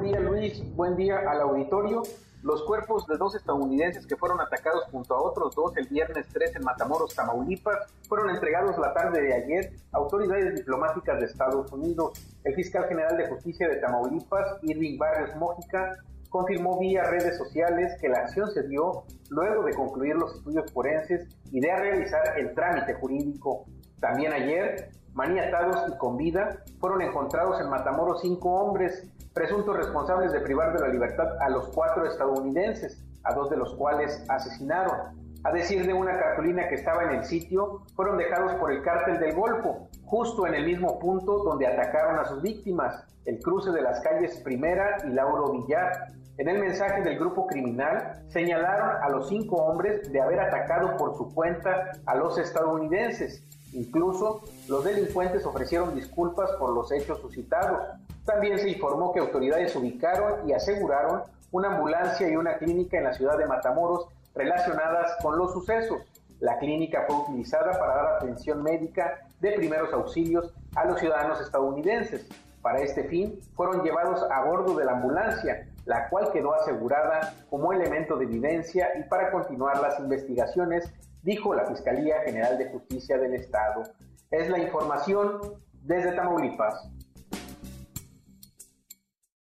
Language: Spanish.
buen día Luis, buen día al auditorio. Los cuerpos de dos estadounidenses que fueron atacados junto a otros dos el viernes 3 en Matamoros, Tamaulipas, fueron entregados la tarde de ayer a autoridades diplomáticas de Estados Unidos. El fiscal general de justicia de Tamaulipas, Irving Barrios Mójica, confirmó vía redes sociales que la acción se dio luego de concluir los estudios forenses y de realizar el trámite jurídico. También ayer, maniatados y con vida, fueron encontrados en Matamoros cinco hombres, presuntos responsables de privar de la libertad a los cuatro estadounidenses, a dos de los cuales asesinaron. A decir de una cartulina que estaba en el sitio, fueron dejados por el cártel del Golfo, justo en el mismo punto donde atacaron a sus víctimas, el cruce de las calles Primera y Lauro Villar. En el mensaje del grupo criminal señalaron a los cinco hombres de haber atacado por su cuenta a los estadounidenses. Incluso los delincuentes ofrecieron disculpas por los hechos suscitados. También se informó que autoridades ubicaron y aseguraron una ambulancia y una clínica en la ciudad de Matamoros relacionadas con los sucesos. La clínica fue utilizada para dar atención médica de primeros auxilios a los ciudadanos estadounidenses. Para este fin, fueron llevados a bordo de la ambulancia, la cual quedó asegurada como elemento de evidencia y para continuar las investigaciones, dijo la Fiscalía General de Justicia del Estado. Es la información desde Tamaulipas.